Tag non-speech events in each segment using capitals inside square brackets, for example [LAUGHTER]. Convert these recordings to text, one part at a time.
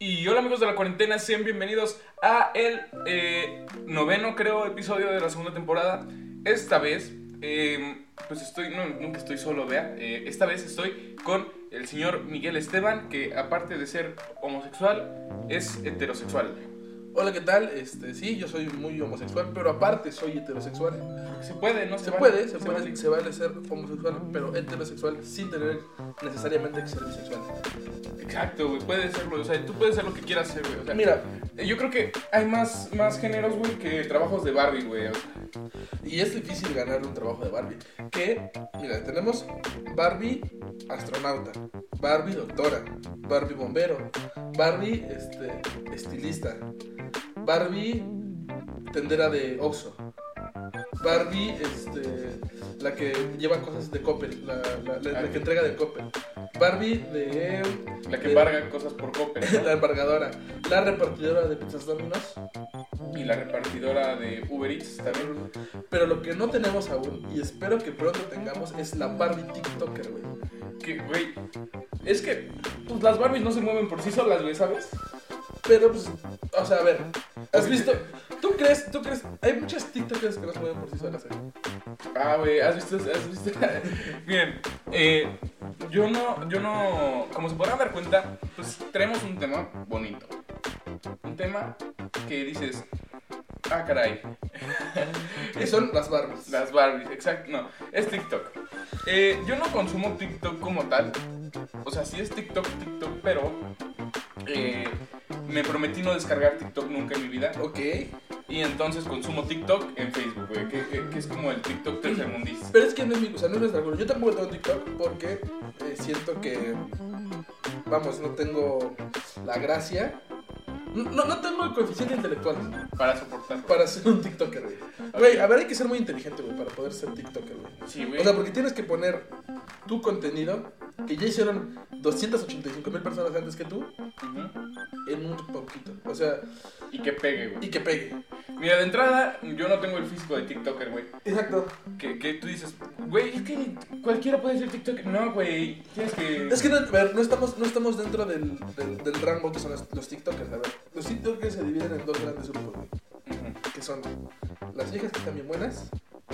Y hola amigos de la cuarentena, sean bienvenidos a el eh, noveno, creo, episodio de la segunda temporada. Esta vez, eh, pues estoy, no, nunca estoy solo, vea. Eh, esta vez estoy con el señor Miguel Esteban, que aparte de ser homosexual, es heterosexual. Hola, ¿qué tal? Este, sí, yo soy muy homosexual, pero aparte soy heterosexual. Se puede, ¿no? Se, vale, puede, se, puede, vale. se vale ser homosexual, pero heterosexual sin tener necesariamente que ser bisexual. Exacto, güey, puede serlo. O sea, tú puedes ser lo que quieras ser, güey. O sea, Mira, eh, yo creo que hay más, más géneros, güey, que trabajos de Barbie, güey. O sea, y es difícil ganar un trabajo de Barbie. Que, mira, tenemos Barbie astronauta, Barbie doctora, Barbie bombero, Barbie este, estilista, Barbie tendera de oso, Barbie este, la que lleva cosas de Coppel, la, la- la- la que entrega de Coppel, Barbie de... la que de- embarga cosas por Coppel, ¿no? [LAUGHS] la embargadora, la repartidora de pizzas Domino's, Y la repartidora de Uber Eats también. pero lo que no tenemos aún, y espero que pronto tengamos, es la Barbie TikToker, güey. Que, güey, es que pues, las Barbies no se mueven por sí solas, güey, ¿sabes? Pero, pues, o sea, a ver, ¿has visto? ¿Tú crees, tú crees? Hay muchas TikTokers que no se mueven por sí solas, ¿eh? Ah, güey, ¿has visto? ¿Has visto? [LAUGHS] Bien, eh, yo no, yo no, como se podrán dar cuenta, pues tenemos un tema bonito. Un tema que dices, ah, caray, [LAUGHS] son las Barbies. las Barbies, exacto, no, es TikTok. Eh, yo no consumo TikTok como tal, o sea, sí es TikTok, TikTok, pero eh, me prometí no descargar TikTok nunca en mi vida. Ok. Y entonces consumo TikTok en Facebook, güey, que, que- que es como el TikTok tercermundista. Pero es que no es mi, o sea, no es. Yo tampoco tengo TikTok porque eh, siento que, vamos, no tengo la gracia. No, no tengo el coeficiente intelectual Para soportarlo. para ser un TikToker, güey. Güey, a ver, hay que ser muy inteligente, güey, para poder ser TikToker, güey. Sí, güey. O sea, porque tienes que poner tu contenido, que ya hicieron 285 mil personas antes que tú, Ujú. en un poquito. O sea, Y que pegue, güey. y que pegue. Mira, de entrada, yo no tengo el físico de TikToker, güey. Exacto. Que, que tú dices, güey, es que cualquiera puede ser TikToker. No, güey, tienes que... Es que, no, ver, no estamos, no estamos dentro del, del, del rango que son los, los TikTokers. A ver, los TikTokers se dividen en dos grandes grupos, güey. Que son las viejas que están bien buenas,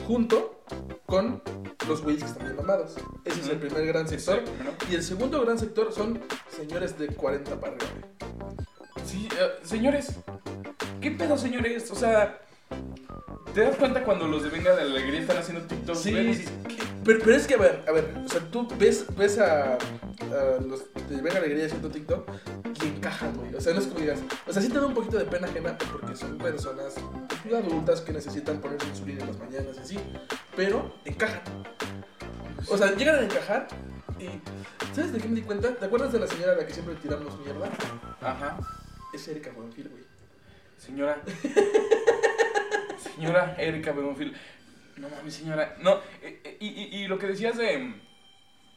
junto con los güeyes que están bien mamados. Ese es el primer gran sector. Sí. Y el segundo gran sector son señores de 40 para arriba. Sí, eh, señores. ¿Qué pedo, señores? O sea, ¿te das cuenta cuando los de Venga de la Alegría están haciendo TikTok? Sí, Pero, pero es que, a ver, a ver, o sea, tú ves, ves a, a los de Venga Alegría haciendo TikTok y encajan, güey. O sea, no es como digas, o sea, sí te da un poquito de pena ajena porque son personas pues, adultas que necesitan ponerse insulina en las mañanas y así, pero encajan. O sea, llegan a encajar y, ¿sabes de qué me di cuenta? ¿Te acuerdas de la señora a la que siempre tiramos mierda? Ajá. Es Erika Buenfil, güey. Señora. [LAUGHS] señora Erika Bemonfil. No mames, señora. No, eh, eh, y, y- y lo que decías de,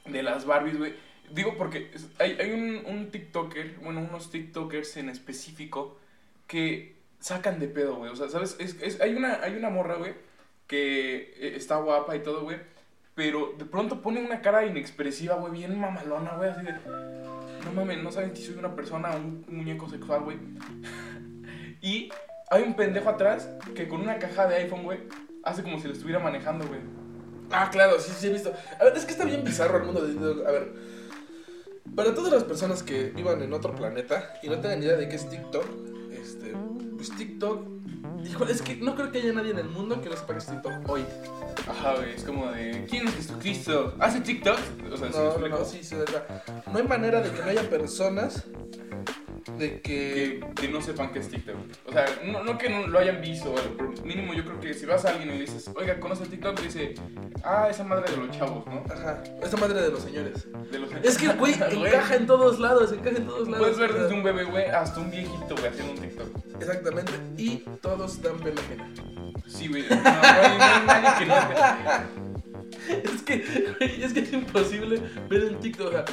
de las Barbies, güey. Digo porque hay, hay un, un TikToker, bueno, unos TikTokers en específico que sacan de pedo, güey. O sea, ¿sabes? Es, es- hay, una, hay una morra, güey, que eh, está guapa y todo, güey. Pero de pronto pone una cara inexpresiva, güey, bien mamalona, güey, así de... No mames, no saben si soy una persona o un muñeco sexual, güey. [LAUGHS] Y hay un pendejo atrás que con una caja de iPhone, güey, hace como si lo estuviera manejando, güey. Ah, claro, sí, sí he visto. A ver, es que está bien bizarro el mundo de... A ver, para todas las personas que vivan en otro planeta y no tengan idea de qué es TikTok, este, pues TikTok... Es que no creo que haya nadie en el mundo que no sepa qué es TikTok hoy. Ajá, güey, es como de... ¿Quién es Jesucristo? ¿Hace TikTok? O sea, ¿sí me No, no, no, sí, sí, verdad. No hay manera de que no haya personas de que... Que, que no sepan qué es TikTok. O sea, no, no que no lo hayan visto, pero mínimo yo creo que si vas a alguien y le dices, oiga, ¿conoce TikTok? dice, ah, esa madre de los chavos, ¿no? Ajá, esa madre de los señores. De los... Es que, güey, [LAUGHS] encaja en todos lados, encaja en todos lados. Puedes ver desde un bebé, güey, hasta un viejito, güey, haciendo un TikTok. Exactamente, y todos dan pena ajena. Sí, güey. No, no hay, no hay nadie que no... Es que, güey, es que es imposible ver el TikTok, o sea,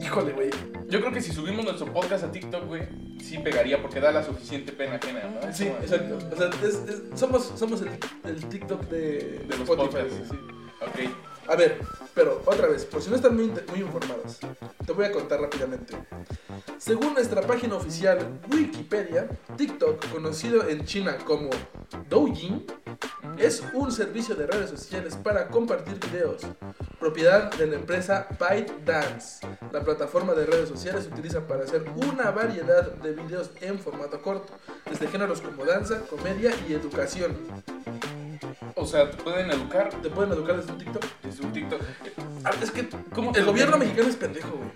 híjole, güey. Yo creo que si subimos nuestro podcast a TikTok, güey, sí pegaría porque da la suficiente pena ajena, ¿no? Sí, exacto. O sea, es- es- somos, somos el, el TikTok de, De los Spotify, podcasts. sí. Ok. A ver, pero otra vez, por si no están muy, muy informados, te voy a contar rápidamente. Según nuestra página oficial Wikipedia, TikTok, conocido en China como Douyin, es un servicio de redes sociales para compartir videos, propiedad de la empresa ByteDance. La plataforma de redes sociales se utiliza para hacer una variedad de videos en formato corto, desde géneros como danza, comedia y educación. O sea, te pueden educar Te pueden educar desde un TikTok. desde un TikTok. Ah, Es que ¿Cómo el gobierno mexicano es pendejo, güey.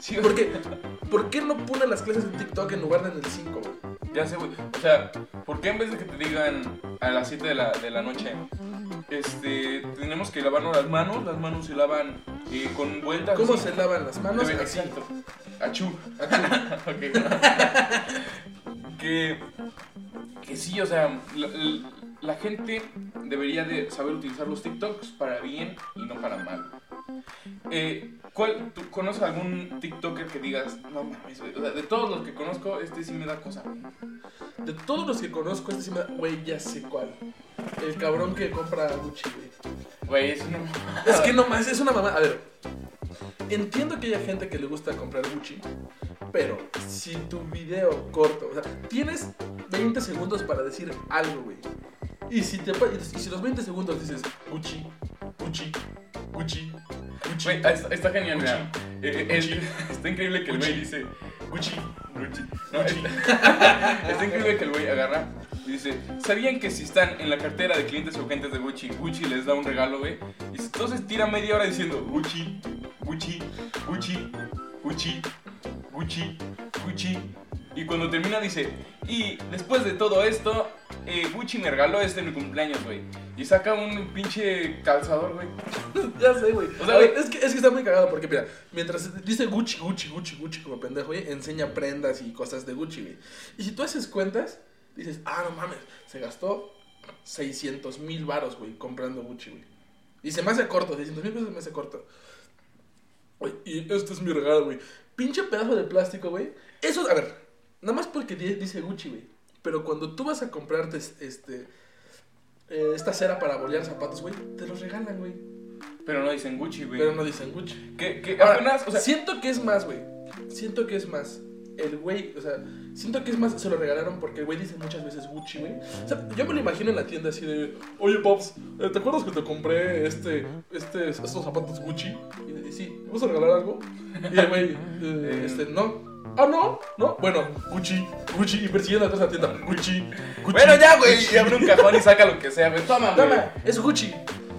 Sí, ¿Por qué? ¿Por qué no pone las clases en TikTok en lugar de en el 5, güey? Ya sé, güey. O sea, ¿por qué en vez de que te digan a las 7 de la, de la noche, este, tenemos que lavarnos las manos? Las manos se lavan eh, con vueltas. ¿Cómo así. se lavan las manos? Debe- Así. Exacto. Achú. [LAUGHS] [LAUGHS] Ok. [LAUGHS] que, que sí, o sea, la, la- la gente debería de saber utilizar los TikToks para bien y no para mal. Eh, ¿cuál, ¿Tú conoces algún TikToker que digas, no mames, güey, o sea, de todos los que conozco, este sí me da cosa? güey"? De todos los que conozco, este sí me da... Güey, ya sé cuál. El cabrón que compra Gucci, güey. Güey, eso no... Es que no más, es una mamá. A ver, entiendo que haya gente que le gusta comprar Gucci, pero si tu video corto, o sea, tienes 20 segundos para decir algo, güey. Y si, te, pa- y si los 20 segundos dices Gucci, Gucci, Gucci, Gucci. Güey, está, está genial, mira. Eh, eh, Gucci. el- [LAUGHS] está increíble que el güey Gucci. dice Gucci, Gucci. No, está, [LAUGHS] está increíble que el güey agarra y dice, ¿sabían que si están en la cartera de clientes o clientes de Gucci, Gucci les da un regalo, güey? Y entonces tira media hora diciendo Gucci, Gucci, Gucci, Gucci, Gucci, Gucci. Y cuando termina dice, y después de todo esto, eh, Gucci me regaló este en mi cumpleaños, güey. Y saca un pinche calzador, güey. [LAUGHS] Ya sé, güey. O sea, güey- es, que, es que está muy cagado porque, mira, mientras dice Gucci, Gucci, Gucci, Gucci como pendejo, güey, enseña prendas y cosas de Gucci, güey. Y si tú haces cuentas, dices, ah, no mames, se gastó 600 mil varos, güey, comprando Gucci, güey. Y se me hace corto, 600 mil pesos se me hace corto. Güey, y este es mi regalo, güey. Pinche pedazo de plástico, güey. Eso, a ver, nada más porque di- dice Gucci, güey. Pero cuando tú vas a comprarte este, eh, esta cera para bolear zapatos, güey, te los regalan, güey. Pero no dicen Gucci, güey. Pero no dicen Gucci. Que, que Ahora, apenas, o sea, siento que es más, güey. Siento que es más. El güey, o sea, siento que es más, se lo regalaron porque el güey dice muchas veces Gucci, güey. O sea, yo me lo imagino en la tienda así de, oye, Pops, eh, ¿te acuerdas que te compré este, este, estos zapatos Gucci? Y le dice, sí, ¿me vas a regalar algo? Y el güey, eh, [LAUGHS] este, no. Ah, no, no. Bueno, Gucci, Gucci, y persiguiendo atrás la tienda, Gucci, Gucci. bueno, ya, güey. Y abre un cajón y saca lo que sea, güey. Toma, güey. Toma, es Gucci.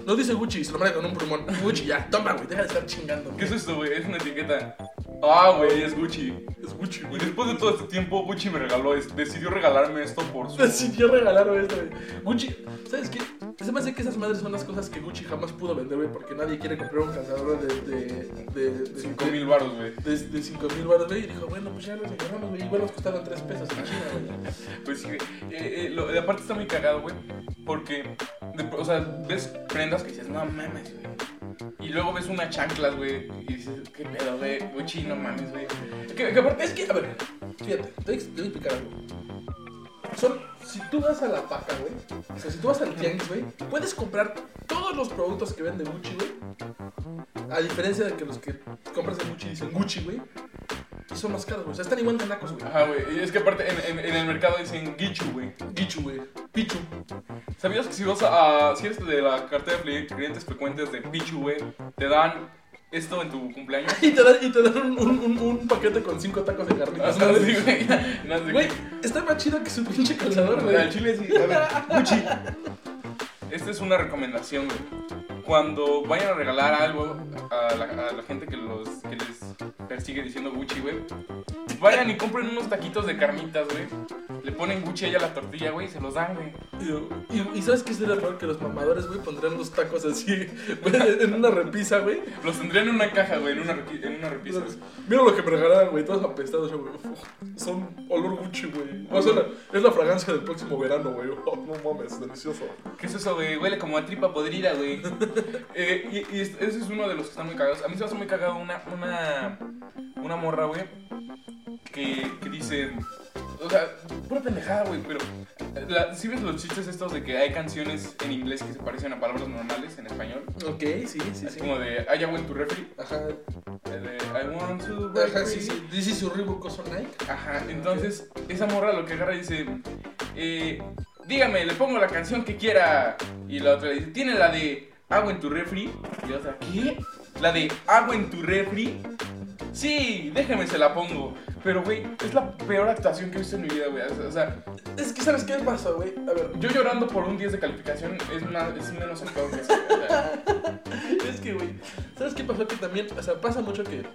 No dice Gucci, se lo manda con un plumón. Gucci, ya, toma, güey, deja de estar chingando. ¿Qué es esto, güey? Es una etiqueta. Ah, güey, es Gucci. Es Gucci, güey. después de todo este tiempo, Gucci me regaló, es- decidió regalarme esto por su... Decidió regalar esto, güey. Gucci, ¿sabes qué? Se me hace que esas madres son las cosas que Gucci jamás pudo vender, güey, porque nadie quiere comprar un calzador de. de. de. de 5 mil baros, güey. De, de 5 mil baros, güey, y dijo, bueno, pues ya los regalamos, güey. Igual nos costaron 3 pesos en China, güey. [LAUGHS] Pues sí, güey. Eh, eh, lo- de aparte está muy cagado, güey. Porque, de- o sea, ves prendas que dices, no mames, güey. Y luego ves unas chanclas, güey. Y dices, qué pedo, güey. Gucci, no mames, güey. Es que, a ver, fíjate, te voy a explicar algo. Son, si tú vas a la paca, güey, o sea, si tú vas al tianguis, güey, puedes comprar todos los productos que vende Gucci, güey. A diferencia de que los que compras en Gucci dicen Gucci, güey. Y son más caros, güey. O sea, están igual de nacos, güey. Ajá, güey. Y es que aparte en, en- en el mercado dicen Guichu, güey. Guichu, güey. Pichu. ¿Sabías que si vas a, si eres de la cartera de clientes frecuentes de Pichu, güey, te dan esto en tu cumpleaños? [LAUGHS] Y te dan, y te dan un, un, un, un paquete con cinco tacos de carnitas. Ah, ¿no? güey. [LAUGHS] No, Güey, está más chido que su pinche calzador, güey. Al chile sí. A ver, Gucci. Esta es una recomendación, güey. Cuando vayan a regalar algo a la, a la gente que, los, que les persigue diciendo Gucci, güey, vayan y compren unos taquitos de carnitas, güey. Le ponen Gucci a la tortilla, güey, y se los dan, güey. Y, y- y ¿sabes qué sería peor? Que los mamadores, güey, pondrían los tacos así, [LAUGHS] güey, en una repisa, güey. Los tendrían en una caja, güey, en una, en una repisa. Mira lo que me regalaron, güey, todos apestados, güey. Son olor Gucci, güey. O sea, la- es la fragancia del próximo verano, güey. Oh, no mames, delicioso. ¿Qué es eso, güey? Huele como a tripa podrida, güey. [LAUGHS] Eh, y, y es- ese es uno de los que están muy cagados. A mí se me hace muy cagado una, una, una morra, güey, que, que dice... O sea, pura pendejada, güey, pero la- ¿Sí ves los chistes estos de que hay canciones en inglés que se parecen a palabras normales en español? Ok, sí, sí, es sí. como de, I went to refri. Ajá, eh, De, I want to ajá, refri. sí, sí. This is Oso Nike. Ajá, entonces esa morra lo que agarra dice, eh, dígame, le pongo la canción que quiera. Y la otra dice, ¿tiene la de agua en tu refri? Y la otra, ¿qué? ¿La de agua en tu refri? Sí, déjame se la pongo. Pero, güey, es la peor actuación que he visto en mi vida, güey. O sea, Es que, ¿sabes qué pasa, güey? A ver, yo llorando por un 10 de calificación es, más, es menos actuado que eso. [LAUGHS] es que, güey, ¿sabes qué pasó? Que también, o sea, pasa mucho que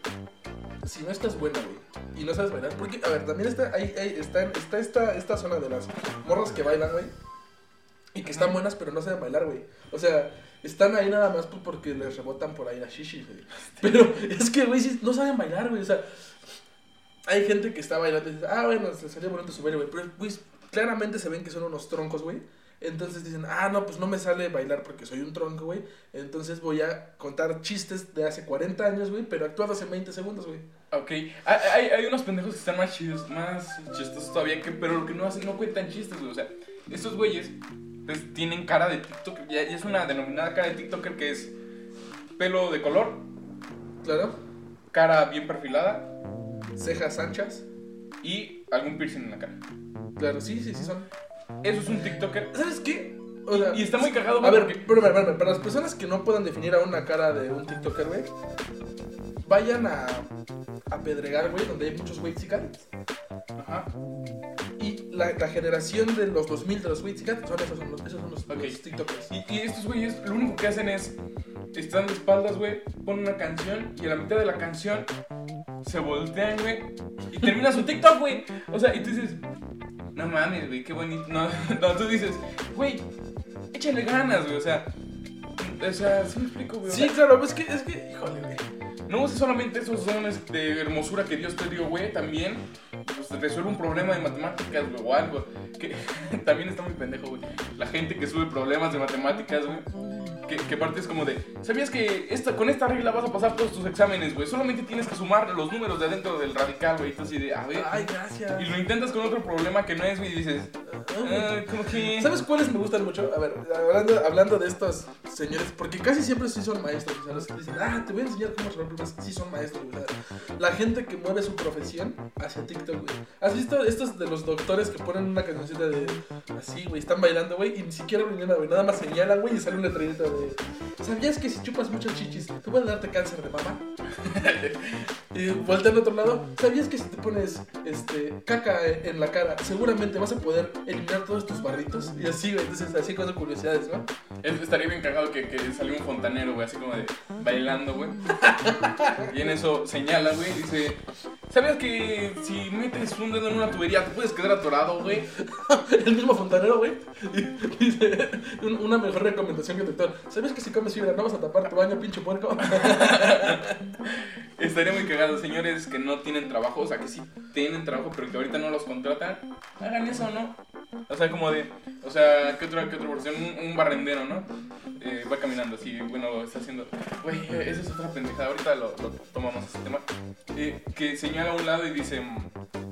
si no estás buena, güey, y no sabes bailar, porque, a ver, también está, ahí, ahí está, está esta, esta zona de las morras que bailan, güey, y que están buenas, pero no saben bailar, güey. O sea, están ahí nada más pues, porque les rebotan por ahí las shishis, güey. [LAUGHS] Pero es que, güey, no saben bailar, güey, o sea, hay gente que está bailando y dice, ah, bueno, se salió bonito su baile, güey, pero, güey, claramente se ven que son unos troncos, güey. Entonces dicen, ah, no, pues no me sale bailar porque soy un tronco, güey. Entonces voy a contar chistes de hace 40 años, güey, pero actuados en 20 segundos, güey. ok, hay, hay, hay unos pendejos que están más chidos, más chistosos todavía, que, pero lo que no hacen, no cuentan chistes, güey. O sea, estos güeyes, pues tienen cara de TikToker, ya, ya es una denominada cara de TikToker que es pelo de color, Claro. cara bien perfilada Cejas anchas. y algún piercing en la cara. Claro, sí, sí, sí son. Eso es un TikToker. ¿Sabes qué? O sea, Y está muy cagado, a güey, ver, porque... pero, pero, pero, para las personas que no puedan definir a una cara de un TikToker, güey, vayan a, a Pedregal, güey, donde hay muchos Wixicats. Ajá. La, la generación de los 2000 de los Wixicats son esos, son los, esos son los, Ok. los TikTokers. Y, y estos güeyes lo único que hacen es, están de espaldas, güey, ponen una canción y a la mitad de la canción se voltean, güey, y termina su TikTok, güey. O sea, y tú dices, no mames, güey, qué bonito. No, [LAUGHS] no, tú dices, güey, échale ganas, güey, o sea, o sea, sí me explico, güey. Sí, claro, es que, es que, híjole, güey. no uses solamente esos dones de hermosura que Dios te dio, güey, también resuelve un problema de matemáticas, güey, o algo. Que [LAUGHS] también está muy pendejo, güey. La gente que sube problemas de matemáticas, güey. Que, que aparte es como de, ¿sabías que esta, con esta regla vas a pasar todos tus exámenes, güey? Solamente tienes que sumar los números de adentro del radical, güey. Entonces, de, a ver. Ay, gracias. Y lo intentas con otro problema que no es, güey, y dices, ah, como que. ¿Sabes cuáles me gustan mucho? A ver, hablando, hablando de estos señores, porque casi siempre sí son maestros. O sea, los que dicen, ah, te voy a enseñar cómo resolver problemas. Sí son maestros, güey. O sea, la gente que mueve su profesión hacia TikTok, güey. ¿Has visto estos de los doctores que ponen una cancioncita de así, güey? Están bailando, güey, y ni siquiera hablan nada, güey. Nada más señalan, güey, y sale un letrerito de. ¿Sabías que si chupas muchos chichis te puede darte cáncer de mama? [LAUGHS] y voltean al otro lado. ¿Sabías que si te pones este, caca en la cara, seguramente vas a poder eliminar todos tus barritos? Y así. Entonces, así con curiosidades, ¿no? Es- Estaría bien cagado que, que salió un fontanero, güey, así como de bailando, güey. [LAUGHS] Y en eso señala, güey, dice, ¿sabías que si metes un dedo en una tubería te puedes quedar atorado, güey? [LAUGHS] El mismo fontanero, güey. [LAUGHS] Dice una mejor recomendación que el doctor. ¿Sabías que si comes fibra no vas a tapar tu baño, pinche puerco? [LAUGHS] Estaría muy cagado, señores que no tienen trabajo, o sea, que sí tienen trabajo, pero que ahorita no los contratan. Hagan eso, ¿no? O sea, como de, o sea, ¿qué otra, qué otra versión? Un, un barrendero, ¿no? Eh, va caminando así, bueno, está haciendo... Güey, esa es otra pendejada, ahorita lo, lo tomamos ese tema. Eh, que señala a un lado y dice,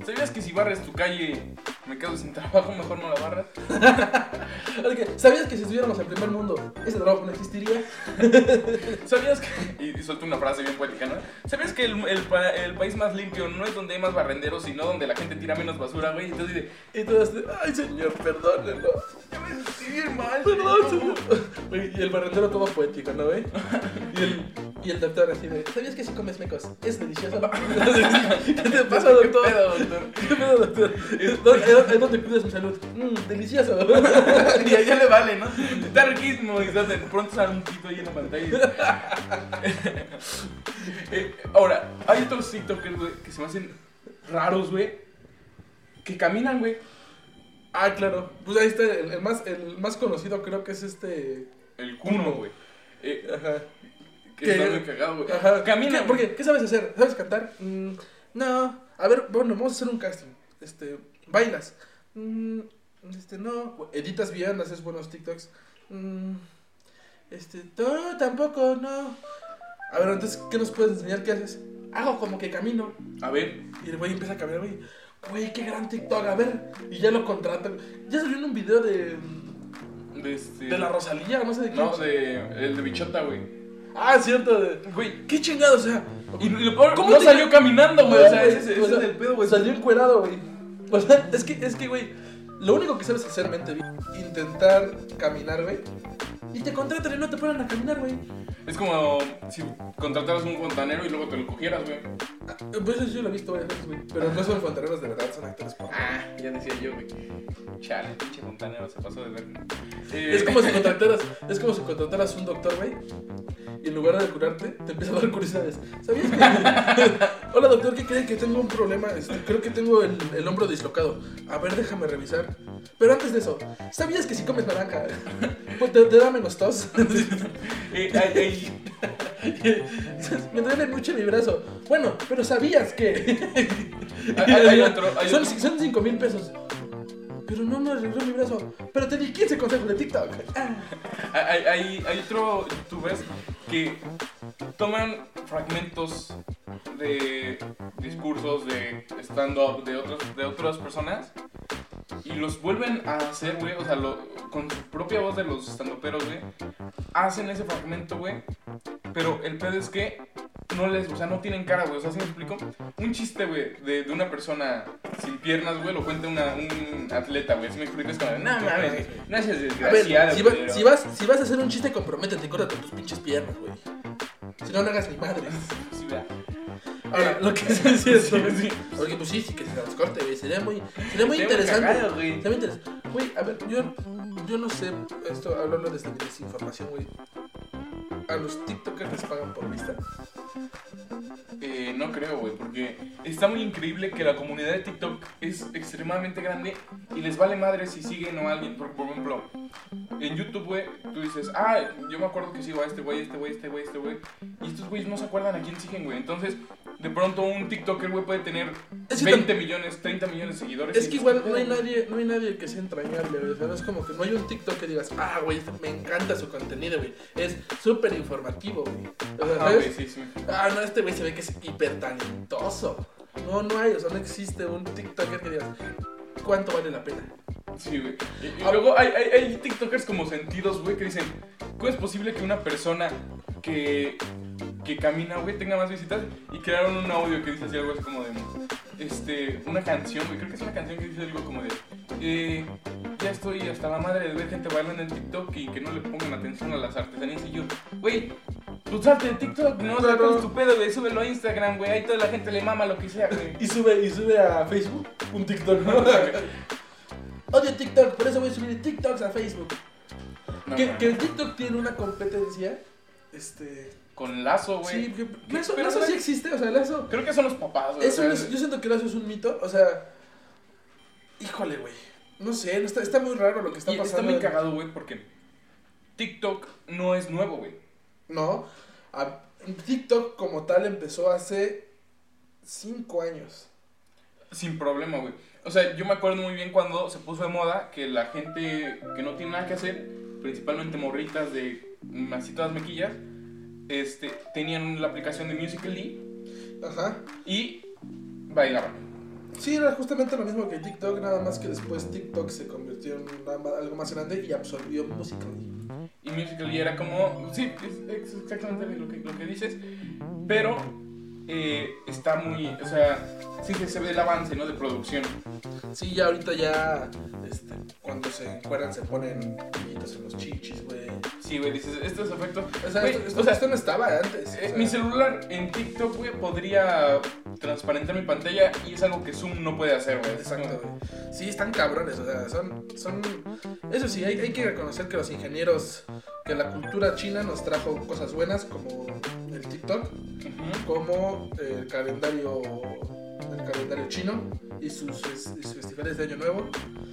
¿sabías que si barres tu calle me quedo sin [LAUGHS] trabajo, mejor no la barras? [LAUGHS] ¿Sabías que si estuviéramos en primer mundo, ese trabajo no existiría? [LAUGHS] ¿Sabías que.? Y, y suelta una frase bien poética, ¿no? ¿Sabías que el, el pa- el país más limpio no es donde hay más barrenderos, sino donde la gente tira menos basura, güey? Entonces dice, este, ay señor, perdónenlo. ya me sentí bien mal, Perdón, señor". señor. Güey, Y el barrendero todo poético, ¿no, güey? Y el, y el doctor así de, ¿sabías que si comes mecos es delicioso? [LAUGHS] [LAUGHS] ¿Qué te pasa, ¿Qué doctor? pedo, doctor? [LAUGHS] ¿Qué pedo, doctor? ¿Dónde- ¿Es donde cuidas mi salud? Mmm, delicioso. y a ella le vale, ¿no? Está riquísimo y de pronto sale un pito ahí en la pantalla. Eh, ahora, hay otros TikTokers, güey, que se me hacen raros, güey, que caminan, güey. Ah, claro. Pues ahí está, el, el más, el más conocido creo que es este... El cuno, güey. Eh, Ajá. Que ¿Qué? está muy cagado, güey. Ajá. Camina, ¿Qué, ¿Por qué? ¿Qué sabes hacer? ¿Sabes cantar? Mm, no. A ver, bueno, vamos a hacer un casting. Este, bailas. Mm, este, no. Editas bien, haces buenos TikToks. Mm, este, no, tampoco, no. A ver, entonces, ¿qué nos puedes enseñar? ¿Qué haces? Hago como que camino. A ver, Y el güey empieza a caminar, güey. güey, qué gran TikTok, a ver. Y ya lo contratan. Ya salió en un video de. De, este... De la Rosalía, no sé de quién. No, de... El de Bichota, güey. Ah, cierto. Güey, Qué chingado, o sea. Y lo peor, ¿Cómo no te- salió caminando, güey. O sea, güey, ese, ese o sea, es el pedo, güey. Salió encuerado, güey. O sea, es que, es que, güey, lo único que sabes hacer mente bien, intentar caminar, güey. Y te contratan y no te ponen a caminar, güey. Es como si contrataras un fontanero y luego te lo cogieras, güey. Ah, Pues eso yo lo he visto varias veces, güey. Pero no son fontaneros de verdad, son actores porno. Ah, ya decía yo, güey. Chale, pinche fontanero se pasó de ver. Eh, Es como si contrataras, [LAUGHS] es como si contrataras un doctor, güey. Y en lugar de curarte, te empieza a dar curiosidades. ¿Sabías que? [LAUGHS] Hola doctor, ¿qué cree que tengo un problema? Este, creo que tengo el, el hombro dislocado. A ver, déjame revisar. Pero antes de eso, ¿sabías que si comes naranja, [LAUGHS] pues te, te da menos tos? [LAUGHS] eh, ay, ay, [LAUGHS] Me duele mucho mi brazo. Bueno, pero ¿sabías que? Hay- [LAUGHS] hay- hay otro, hay son, otro. son 5 mil pesos. Pero no me arregló mi brazo. Pero te di 15 consejos de TikTok. Ah. hay, hay, hay otro youtubers que toman fragmentos de discursos de stand-up de, otros, de otras personas y los vuelven a hacer, güey, o sea, lo- con su propia voz de los stand-uperos, güey, hacen ese fragmento, güey, pero el pedo es que no les, o sea, no tienen cara, güey, o sea, ¿sí me explico? Un chiste, güey, de, de una persona sin piernas, güey, lo cuenta una, un atleta, güey, ¿sí me explico? Es como, no mames, no seas desgraciado, si, va- culero". si vas, si vas a hacer un chiste, comprométete y corre con tus pinches piernas, güey. Si no, no hagas ni madre. Sí. Ahora, lo que sí, es Sí, sí. Porque pues sí, sí que se las corte, güey. Sería muy, sería muy interesante. cagado, güey. Sería muy interesante. Güey, a ver, yo, yo no sé, esto hablando desde mi desinformación, güey. ¿A los TikTokers les pagan por vista? Eh, no creo, güey, porque está muy increíble que la comunidad de TikTok es extremadamente grande y les vale madre si siguen o a alguien. Por, por ejemplo, en YouTube, güey, tú dices, ah, yo me acuerdo que sigo a este güey, este güey, este güey, este güey. Y estos güeyes no se acuerdan a quién siguen, güey. Entonces, de pronto un TikToker, güey, puede tener Es que 20 millones, 30 millones de seguidores. Es que igual "¿Qué no hay pedo, güey?". nadie, no hay nadie que sea entrañable, güey. O sea, no es como que no hay un TikTok que digas, ah, güey, me encanta su contenido, güey. Es súper informativo, güey. O sea, Ah, güey, sí, sí. Ah, no, este güey se ve que es hiper talentoso. No, no hay, o sea, no existe un TikToker que digas, ¿cuánto vale la pena? Sí, güey. Y, y luego hay, hay, hay TikTokers como sentidos, güey, que dicen, ¿cómo es posible que una persona que, que camina, güey, tenga más visitas? Y crearon un audio que dice así algo así como de, este, una canción, güey, creo que es una canción que dice algo como de, eh, ya estoy hasta la madre de ver gente bailando en TikTok y que no le pongan atención a las artesanías. Y yo, güey, pues salte de TikTok, no, Claro. tu pedo, güey, súbelo a Instagram, güey, ahí toda la gente le mama lo que sea, güey. Y sube, y sube a Facebook un TikTok, ¿no? [LAUGHS] Odio TikTok, por eso voy a subir TikToks a Facebook. No, que, que el TikTok tiene una competencia, este... Con lazo, güey. Sí, que, ¿Qué? Lazo, Lazo sí existe, o sea, Lazo... Creo que son los papás, güey. o Eso sea, es- yo siento que Lazo es un mito, o sea... Híjole, güey. No sé, está, está muy raro lo que está y pasando. está muy cagado, güey, porque TikTok no es nuevo, güey. No, a- TikTok como tal empezó hace cinco años. Sin problema, güey. O sea, yo me acuerdo muy bien cuando se puso de moda que la gente que no tiene nada que hacer, principalmente morritas de así todas mequillas, este, tenían la aplicación de Musical.ly Ajá. y bailaban. Sí, era justamente lo mismo que TikTok, nada más que después TikTok se convirtió en una algo más grande y absorbió Musical.ly. Y Musical.ly era como, sí, es exactamente lo que, lo que dices, pero eh, está muy, o sea, sí que se ve el avance, ¿no? De producción. Sí, ya ahorita ya, este, cuando se encueran se ponen brillitos en los chichis, güey. Sí, güey, dices, estos efectos... O sea, Güey, esto, esto- o sea, esto no estaba antes. Eh, o sea. mi celular en TikTok, güey, podría transparentar mi pantalla y es algo que Zoom no puede hacer, güey. Es Exacto, güey. Sí, están cabrones, o sea, son, son... Eso sí, hay, hay que reconocer que los ingenieros, que la cultura china nos trajo cosas buenas como el TikTok. Como el calendario, el calendario chino y sus, fes- y sus festivales de Año Nuevo.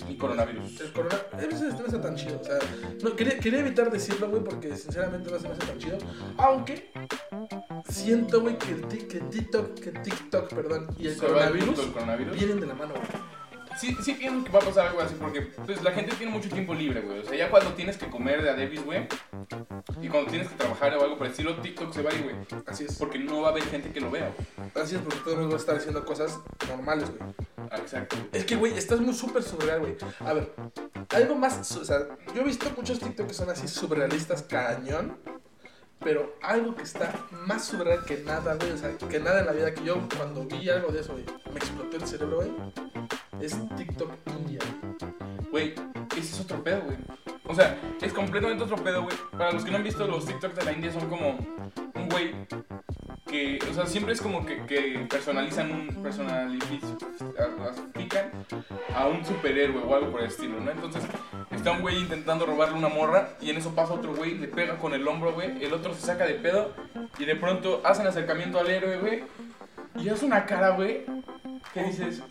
Y coronavirus. El corona, a veces no está tan chido, o sea, no, quería, quería evitar decirlo, güey, porque sinceramente no se me hace tan chido, aunque siento, güey, que el, que TikTok, que TikTok, perdón, y el el coronavirus del coronavirus. vienen de la mano, güey. Sí, sí pienso que va a pasar algo así porque pues la gente tiene mucho tiempo libre, güey. O sea, ya cuando tienes que comer de a Davis, güey, y cuando tienes que trabajar o algo por el estilo, TikTok se va a ir, güey. Así es. Porque no va a haber gente que lo vea, güey. Así es, porque todo el mundo estar haciendo cosas normales, güey. Ah, exacto. Es que, güey, estás muy súper surreal, güey. A ver, algo más, o sea, yo he visto muchos TikTok que son así surrealistas cañón, pero algo que está más surreal que nada, güey, o sea, que nada en la vida que yo cuando vi algo de eso, güey, me explotó el cerebro, güey, es TikTok India. Güey, ese es otro pedo, güey. O sea, es completamente otro pedo, güey. Para los que no han visto, los TikToks de la India son como un güey que, o sea, siempre es como que, que personalizan un personalifican a un superhéroe o algo por el estilo, ¿no? Entonces, está un güey intentando robarle una morra y en eso pasa otro güey, le pega con el hombro, güey, el otro se saca de pedo y de pronto hacen acercamiento al héroe, güey, y hace una cara, güey, que dices,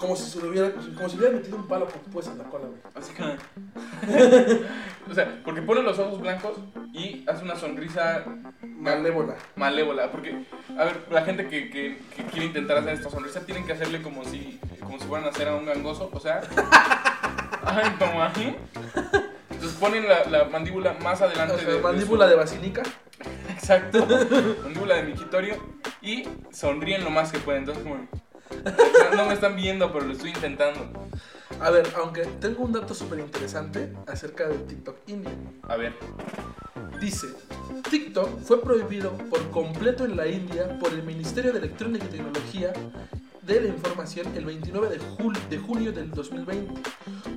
Como si se le hubiera, como si hubiera metido un palo pues en la cola, güey. Así que. [LAUGHS] o sea, porque pone los ojos blancos y hace una sonrisa Malévola. malévola. Porque, a ver, la gente que, que, que quiere intentar hacer esta sonrisa tienen que hacerle como si, como si fueran a hacer a un gangoso. O sea, [LAUGHS] ay, como así. Entonces ponen la, la mandíbula más adelante O sea, de, de mandíbula su- de basílica. Exacto. mandíbula de migitorio. Y sonríen lo más que pueden. Entonces, como. [LAUGHS] No, no me están viendo, pero lo estoy intentando. A ver, aunque tengo un dato súper interesante acerca de TikTok India. A ver. Dice, TikTok fue prohibido por completo en la India por el Ministerio de Electrónica y Tecnología de la Información el 29 de, jul- de junio del 2020,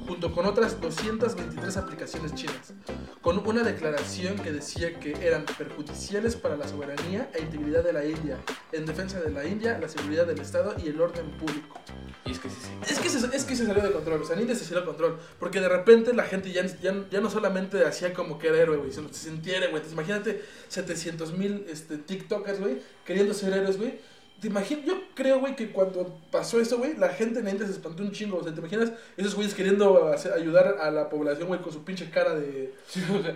junto con otras 223 aplicaciones chinas, con una declaración que decía que eran perjudiciales para la soberanía e integridad de la India, en defensa de la India, la seguridad del Estado y el orden público. Y es que sí, sí. Es que, se, es que se salió de control, o sea, Ninja se salió de control. Porque de repente la gente ya, ya, ya no solamente hacía como que era héroe, güey, sino se sentía héroe, güey. Entonces, Imagínate 700 mil este, TikTokers, güey, queriendo ser héroes, güey. Te imaginas, yo creo, güey, que cuando pasó eso, güey, la gente en India se espantó un chingo. O sea, ¿te imaginas esos güeyes queriendo hacer- ayudar a la población, güey, con su pinche cara de. Sí, o sea,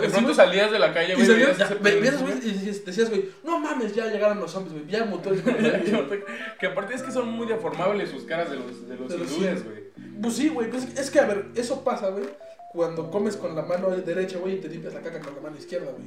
de, pronto salías de la calle, Y güey, salías, veías, pedo, güey, y decías- güey, no mames, ya llegaron los zombies, güey, ya mutó el [LAUGHS] que, aparte es que son muy deformables sus caras de los, de los hindúes. güey. Pues sí, güey, pues es que, a ver, eso pasa, güey, cuando comes con la mano derecha, güey, y te limpias la caca con la mano izquierda, güey.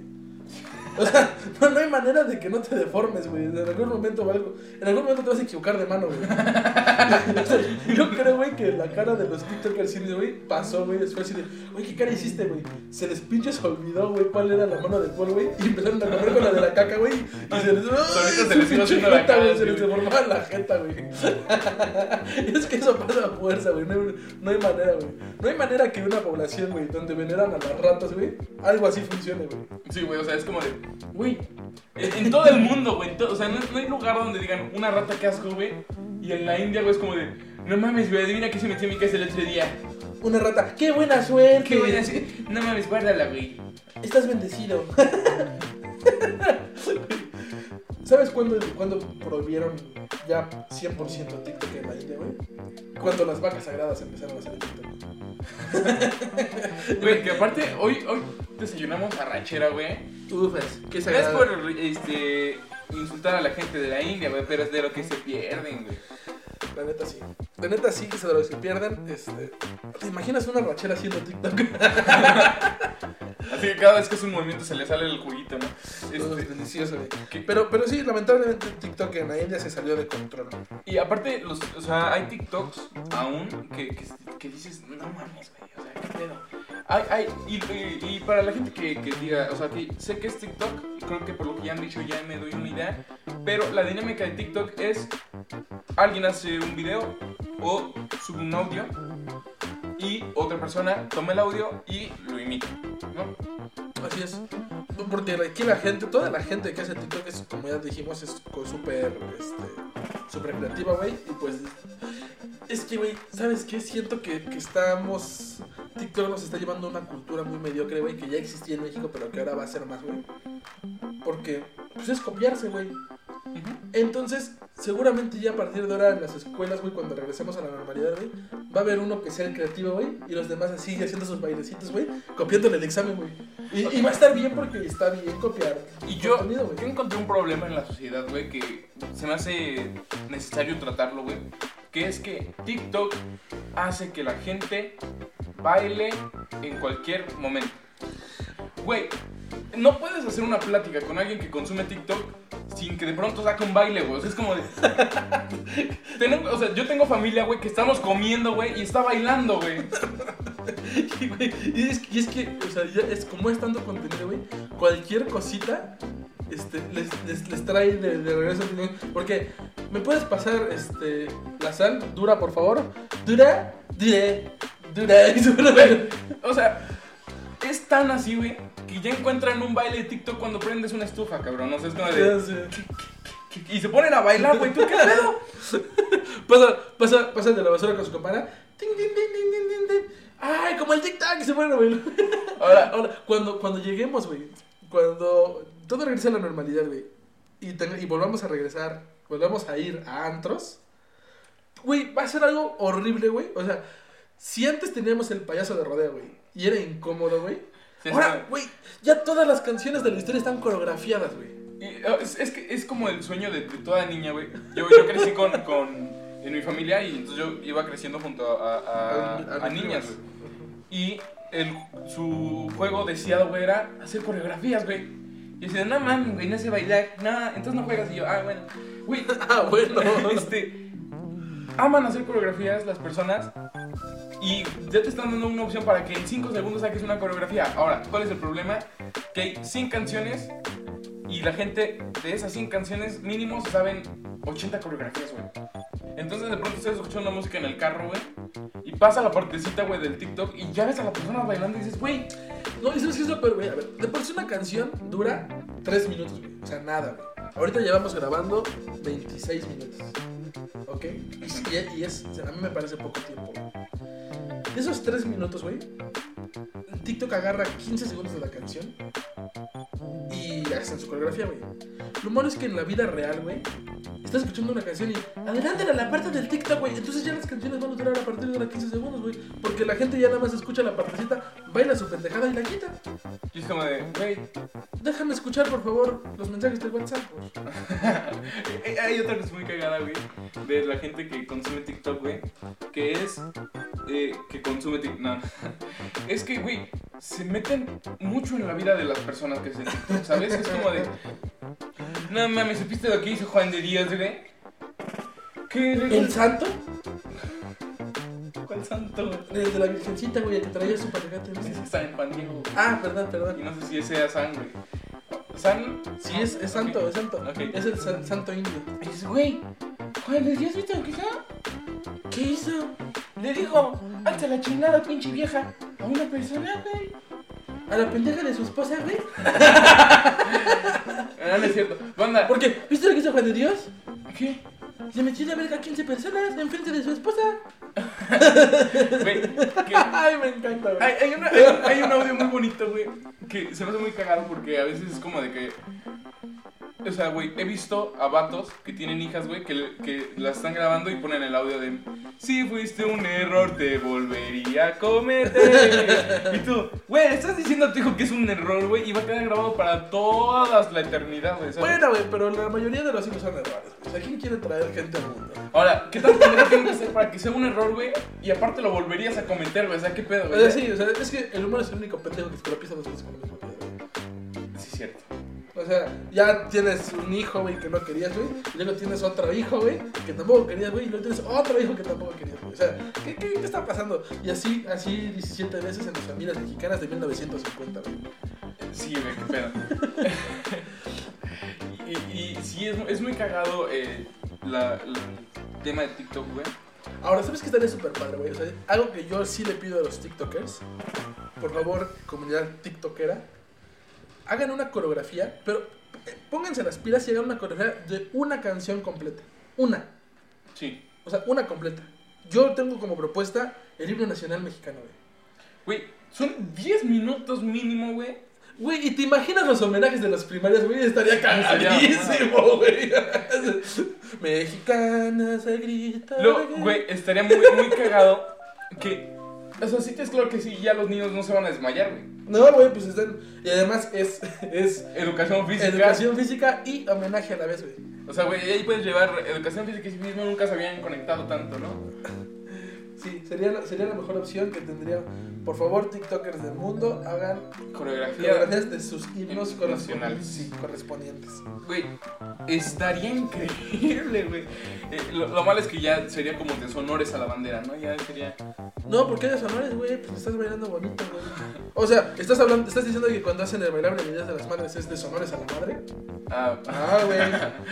[LAUGHS] O sea, no, no hay manera de que no te deformes, güey. En algún momento o algo. En algún momento te vas a equivocar de mano, güey. O [LAUGHS] sea, Yo creo, güey, que la cara de los TikTokers, güey, pasó, güey. Después así de, güey, ¿qué cara hiciste, güey? Se les pinches olvidó, güey, cuál era la mano de Paul, güey. Y empezaron a comer con la de la caca, güey. Y se les. Solito se les iba pinche haciendo la jeta, cara, güey, Se les deformaba la jeta, güey. [LAUGHS] es que eso pasa a fuerza, güey. No, hay- no hay manera, güey. No hay manera que una población, güey, donde veneran a las ratas, güey, algo así funcione, güey. Sí, güey, o sea, es como de, güey, en, todo el mundo, güey, o sea, no, no hay lugar donde digan una rata que asco, güey, y en la India, güey, es como de, no mames, güey, adivina qué se metió en mi casa el otro día. Una rata. ¡Qué buena suerte! Qué buena, sí. no mames, guárdala, güey. Estás bendecido. [LAUGHS] ¿Sabes cuándo, cuándo prohibieron ya 100% TikTok en la India, güey? Cuando las vacas sagradas empezaron a hacer TikTok. [LAUGHS] Güey, que aparte, hoy, hoy desayunamos arrachera, güey. Qué es por, este, insultar a la gente de la India, güey, pero es de lo que se pierden, güey. La neta sí. La neta sí que se de los que pierden. Este... ¿Te imaginas una rachera haciendo TikTok? [LAUGHS] Así que cada vez que es un movimiento se le sale el juguito, ¿no? Todo Este, delicioso, güey. que- Pero, pero sí, lamentablemente TikTok en la India se salió de control. Y aparte, los, o sea, hay TikToks aún que, que, que dices, no mames, güey, o sea, qué pedo. Hay, hay, y, para la gente que, que diga, o sea, que sé que es TikTok, creo que por lo que ya han dicho ya me doy una idea, pero la dinámica de TikTok es, alguien hace un video o sube un audio y otra persona toma el audio y lo imita, ¿no? Así es. Porque aquí la gente, toda la gente que hace TikTok es, como ya dijimos, es súper, este, súper creativa, güey. Y pues, es que, güey, ¿sabes qué? Siento que, que estamos, TikTok nos está llevando a una cultura muy mediocre, güey, que ya existía en México, pero que ahora va a ser más, güey. Porque, pues es copiarse, güey. Entonces, seguramente ya a partir de ahora en las escuelas, güey, cuando regresemos a la normalidad, güey, va a haber uno que sea el creativo, güey, y los demás así haciendo sus bailecitos, güey, copiándole el examen, güey. Y, y va a estar bien porque está bien copiar. Y yo, yo encontré un problema en la sociedad, güey, que se me hace necesario tratarlo, güey. que es que TikTok hace que la gente baile en cualquier momento. Güey, no puedes hacer una plática con alguien que consume TikTok sin que de pronto saque un baile, güey. O sea, es como de. [LAUGHS] Tenemos- o sea, yo tengo familia, güey, que estamos comiendo, güey, y está bailando, güey. [LAUGHS] Y, güey, y es, y es que, o sea, ya es como es tanto contenido, güey. Cualquier cosita este, les, les, les trae de, de regreso. ¿no? Porque, ¿me puedes pasar este, la sal? Dura, por favor. Dura, dure, dura. [LAUGHS] Pone- O sea, es tan así, güey, que ya encuentran un baile de TikTok cuando prendes una estufa, cabrón. O sea, es como de. Sé. Y se ponen a bailar, güey. ¿Tú qué pedo? [LAUGHS] Pasa, pasa, pasa de la basura con su campana. Ting, ting, ting, ting, ting. Ay, como el tic-tac, se a bailar. [LAUGHS] Ahora, Ahora, cuando, cuando lleguemos, güey, cuando todo regrese a la normalidad, güey, y, ten- y volvamos a regresar, volvamos a ir a antros, güey, va a ser algo horrible, güey. O sea, si antes teníamos el payaso de rodeo, güey, y era incómodo, güey, Sí, ahora, güey, ya todas las canciones de la historia están coreografiadas, güey. Es, es que es como el sueño de, de toda niña, güey. Yo, yo crecí con, con, en mi familia y entonces yo iba creciendo junto a, a- a- a niñas. Y el, su juego deseado, güey, era hacer coreografías, güey. Y decía, no mames, güey, no sé bailar, nada, entonces no juegas. Y yo, ah, bueno, güey, [LAUGHS] Ah, bueno. [LAUGHS] este, aman hacer coreografías las personas y ya te están dando una opción para que en 5 segundos saques una coreografía. Ahora, ¿cuál es el problema? Que hay 100 canciones y la gente de esas 100 canciones mínimo saben 80 coreografías, güey. Entonces de pronto estás escuchando una música en el carro, güey, y pasa la partecita, güey, del TikTok y ya ves a la persona bailando y dices, güey, No, y sabes qué es lo peor, güey. A ver, de por sí una canción dura 3 minutos, güey. O sea, nada, güey. Ahorita llevamos grabando 26 minutos. ¿Ok? Y, es, o a mí me parece poco tiempo. De esos 3 minutos, güey, TikTok agarra 15 segundos de la canción y hacen su coreografía, güey. Lo malo es que en la vida real, güey, estás escuchando una canción y adelante a la parte del TikTok, güey. Entonces ya las canciones van a durar a partir de los 15 segundos, güey. Porque la gente ya nada más escucha la partecita, baila su pendejada y la quita. y es como de, güey, Déjame escuchar, por favor, los mensajes del WhatsApp. [LAUGHS] Hay otra cosa muy cagada, güey, de la gente que consume TikTok, güey, que es eh, que consume TikTok. No, [LAUGHS] es que, güey, se meten mucho en la vida de las personas que TikTok, ¿sabes? Es como de, no mames, ¿supiste lo que hizo Juan de Dios, güey? ¿Qué El santo, ¿Cuál santo? güey? el de la virgencita, güey, que traía su palegate. Ese está en Pan Diego, güey. Ah, perdón, Y perdón. no sé si ese sea San, güey. San. Sí, es, es santo, Ok. es santo. Ok. Es el san- santo indio. Y dice, güey, Juan de Dios, ¿viste lo que hizo? ¿Qué hizo? Le dijo, hazte la chingada, pinche vieja, a una persona, güey. A la pendeja de su esposa, güey. No, [LAUGHS] no es cierto. Banda, ¿Por qué? ¿Viste lo que hizo Juan de Dios? ¿qué? Le metió la verga a 15 personas enfrente de su esposa. [LAUGHS] Güey, que- Ay, me encanta, güey. hay, hay, una- hay- hay un audio muy bonito, güey, que se me hace muy cagado porque a veces es como de que... O sea, güey, he visto a vatos que tienen hijas, güey, que, que las están grabando y ponen el audio de Si fuiste un error, te volvería a cometer. Y tú, güey, estás diciendo a tu hijo que es un error, güey, y va a quedar grabado para toda la eternidad, güey. Bueno, güey, pero la mayoría de los hijos son errores. O sea, ¿quién quiere traer gente al mundo? Ahora, ¿qué tan pendejo tiene que ser para que sea un error, güey? Y aparte lo volverías a cometer, güey. O sea, ¿qué pedo, O güey? sea, sí, o sea, es que el humano es el único pendejo que se tropieza dos veces con la misma piedra. Sí, es cierto. O sea, ya tienes un hijo, güey, que no querías, güey. Y luego tienes otro hijo, güey, que tampoco querías, güey. Y luego tienes otro hijo que tampoco querías, güey. O sea, ¿qué, qué, qué está pasando? Y así, así 17 veces en las familias mexicanas de 1950, güey. Sí, güey, qué pedo. [LAUGHS] y, y sí, es, es muy cagado eh, la, la- el tema de TikTok, güey. Ahora, ¿sabes qué estaría súper padre, güey? O sea, algo que yo sí le pido a los TikTokers. Por favor, comunidad TikTokera. Hagan una coreografía, pero eh, pónganse las pilas y hagan una coreografía de una canción completa. Una. Sí. O sea, una completa. Yo tengo como propuesta el himno nacional mexicano, güey. Güey, son 10 minutos mínimo, güey. Güey, ¿y te imaginas los homenajes de las primarias, güey? Estaría cagadísimo, güey. [LAUGHS] Mexicana se grita. Güey, estaría muy, muy cagado que... O sea, sí que es claro que sí, ya los niños no se van a desmayar, güey. No, güey, pues están. Y además es, es Educación física. educación física y homenaje a la vez, güey. O sea, güey, ahí puedes llevar educación física y civismo, nunca se habían conectado tanto, ¿no? Sí, sería, la- sería la mejor opción que tendría. Por favor, TikTokers del mundo, hagan Coreografía. coreografías de sus himnos correspondientes. nacionales. Sí, correspondientes. Güey, estaría increíble, güey. Eh, lo, lo malo es que ya sería como deshonores a la bandera, ¿no? Ya sería. No, porque hay deshonores, güey, pues estás bailando bonito, güey. O sea, estás hablando, estás diciendo que cuando hacen el bailable de Días de las Madres es deshonores a la madre. Ah, Ah, güey.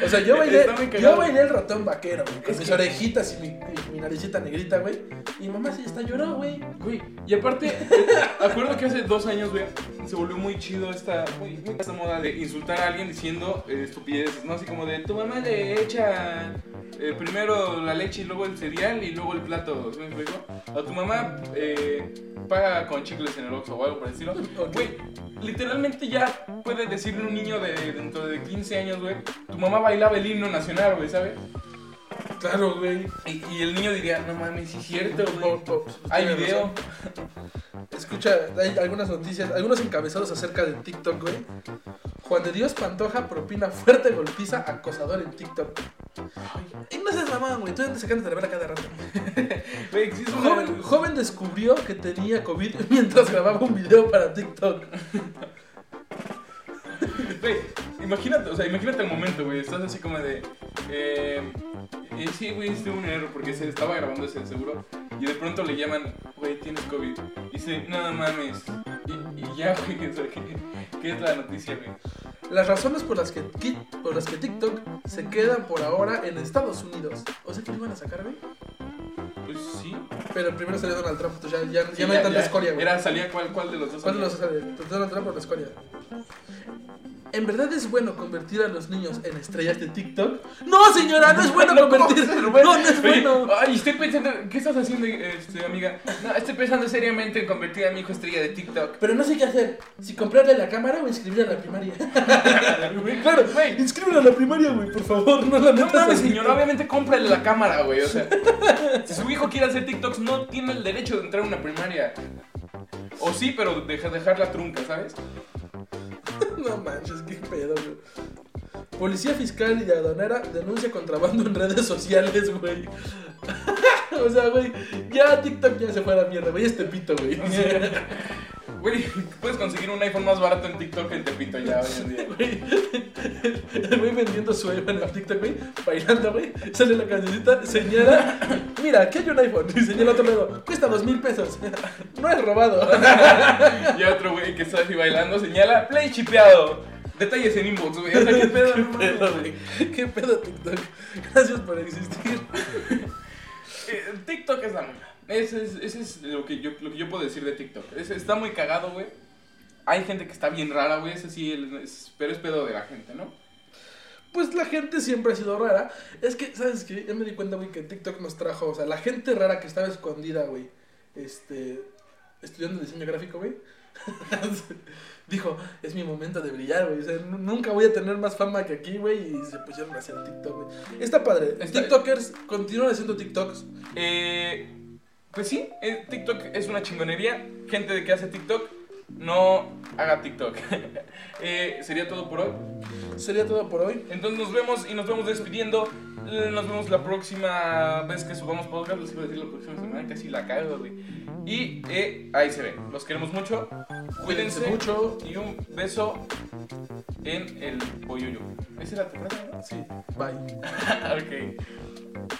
O sea, yo bailé, yo bailé el ratón vaquero, güey, con Es mis que- orejitas y mi, y mi naricita negrita, güey. Y mamá sí está lloró, güey. Güey, y aparte, [LAUGHS] acuerdo que hace dos años, güey, se volvió muy chido esta, muy, muy esta moda de insultar a alguien diciendo eh, estupideces, ¿no? Así como de, tu mamá le echa eh, primero la leche y luego el cereal y luego el plato, ¿sí me explico? O tu mamá eh, paga con chicles en el Oxxo o algo por el estilo. Güey, literalmente ya puede decirle un niño de dentro de 15 años, güey, tu mamá bailaba el himno nacional, güey, ¿sabes? Claro, güey. Y, y el niño diría, no mames, sí es cierto, güey. po- Hay video. Escucha, hay algunas noticias, algunos encabezados acerca de TikTok, güey. Juan de Dios Pantoja propina fuerte golpiza acosador en TikTok. Y no seas mamón, güey. Tú andas sacando de la vera cada rato. [LAUGHS] Una- Joven, joven descubrió que tenía COVID [LAUGHS] mientras grababa un video para TikTok. Güey, imagínate, o sea, imagínate el momento, güey. Estás así como de. Eh, eh, sí, güey, tuve un error porque se estaba grabando ese seguro. Y de pronto le llaman, güey, tienes COVID. Y dice, no mames. Y, y ya, [LAUGHS] güey, ¿qué, es la noticia, güey? Las razones por las que por las que TikTok se quedan por ahora en Estados Unidos. O sea que lo iban a sacar, güey. Pues sí. Pero primero salió Donald Trump, entonces ya, ya, ya Sí, no hay tanta escoria, güey. Era, salía cuál, cuál de los dos. ¿Cuál de los sale? Donald Trump o la escoria? ¿En verdad es bueno convertir a los niños en estrellas de TikTok? No, señora, no es bueno No, ¿cómo convertir. No, no es Oye, bueno. Ay, estoy pensando, ¿qué estás haciendo, este, amiga? No, estoy pensando seriamente en convertir a mi hijo estrella de TikTok. Pero no sé qué hacer. Si comprarle la cámara o inscribirle a la primaria. claro, güey. Inscríbelo a la primaria, güey, por favor. No la No mames, señor, obviamente cómprale la cámara, güey. O sea, si su hijo quiere hacer TikToks, no tiene el derecho de entrar a una primaria. O sí, pero deja, dejar la trunca, ¿sabes? [LAUGHS] No manches, qué pedo, güey. Policía fiscal y aduanera denuncia contrabando en redes sociales, güey. [LAUGHS] o sea, güey, ya TikTok ya se fue a la mierda, güey. Este pito, güey. [LAUGHS] Güey, puedes conseguir un iPhone más barato en TikTok que en Tepito ya hoy en día. Güey, vendiendo su iPhone en TikTok, güey, bailando, güey, sale la cancioncita, señala, mira, aquí hay un iPhone, y señala otro lado, cuesta dos mil pesos, no es robado. [LAUGHS] Y otro güey que está así bailando señala, play chipeado. Detalles en inbox, güey. O sea, qué pedo, [LAUGHS] ¿Qué pedo, güey. ¿Qué pedo TikTok? Gracias por existir. Eh, TikTok es la moda. Ese es, ese es lo, que yo, lo que yo puedo decir de TikTok. Es- está muy cagado, güey. Hay gente que está bien rara, güey. Ese sí, es- pero es pedo de la gente, ¿no? Pues la gente siempre ha sido rara. Es que, ¿sabes qué? Ya me di cuenta, güey, que TikTok nos trajo, o sea, la gente rara que estaba escondida, güey, este, estudiando diseño gráfico, güey. [LAUGHS] Dijo, es mi momento de brillar, güey. O sea, nu- nunca voy a tener más fama que aquí, güey. Y se pusieron a hacer TikTok, güey. Está padre. Está- TikTokers continúan haciendo TikToks. Eh, pues sí, TikTok es una chingonería. Gente de que hace TikTok, no haga TikTok. [LAUGHS] Eh, sería todo por hoy. Sería todo por hoy. Entonces nos vemos y nos vemos despidiendo. Nos vemos la próxima vez que subamos podcast. Les iba a decir la próxima semana, casi la cago, güey. Y eh, ahí se ve. Los queremos mucho. Cuídense Cuídense mucho. Y un beso en el pollo. Esa era tu frase. Sí, bye. [LAUGHS] ok.